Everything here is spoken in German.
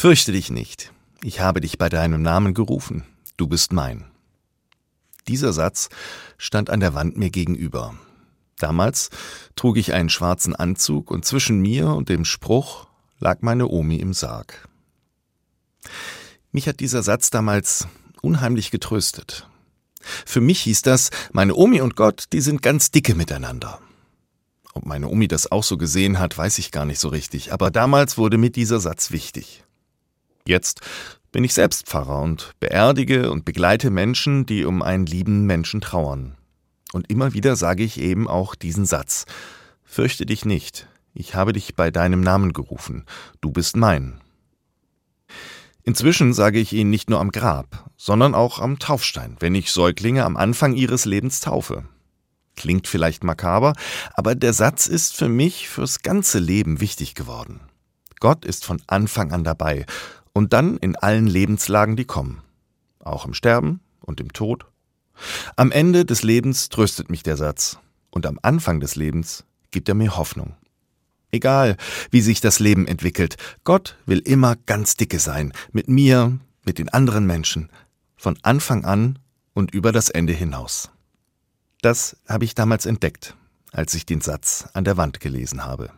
Fürchte dich nicht, ich habe dich bei deinem Namen gerufen, du bist mein. Dieser Satz stand an der Wand mir gegenüber. Damals trug ich einen schwarzen Anzug und zwischen mir und dem Spruch lag meine Omi im Sarg. Mich hat dieser Satz damals unheimlich getröstet. Für mich hieß das, meine Omi und Gott, die sind ganz dicke miteinander. Ob meine Omi das auch so gesehen hat, weiß ich gar nicht so richtig, aber damals wurde mir dieser Satz wichtig. Jetzt bin ich selbst Pfarrer und beerdige und begleite Menschen, die um einen lieben Menschen trauern. Und immer wieder sage ich eben auch diesen Satz. Fürchte dich nicht, ich habe dich bei deinem Namen gerufen, du bist mein. Inzwischen sage ich ihn nicht nur am Grab, sondern auch am Taufstein, wenn ich Säuglinge am Anfang ihres Lebens taufe. Klingt vielleicht makaber, aber der Satz ist für mich fürs ganze Leben wichtig geworden. Gott ist von Anfang an dabei und dann in allen Lebenslagen, die kommen. Auch im Sterben und im Tod. Am Ende des Lebens tröstet mich der Satz und am Anfang des Lebens gibt er mir Hoffnung. Egal, wie sich das Leben entwickelt, Gott will immer ganz dicke sein, mit mir, mit den anderen Menschen, von Anfang an und über das Ende hinaus. Das habe ich damals entdeckt, als ich den Satz an der Wand gelesen habe.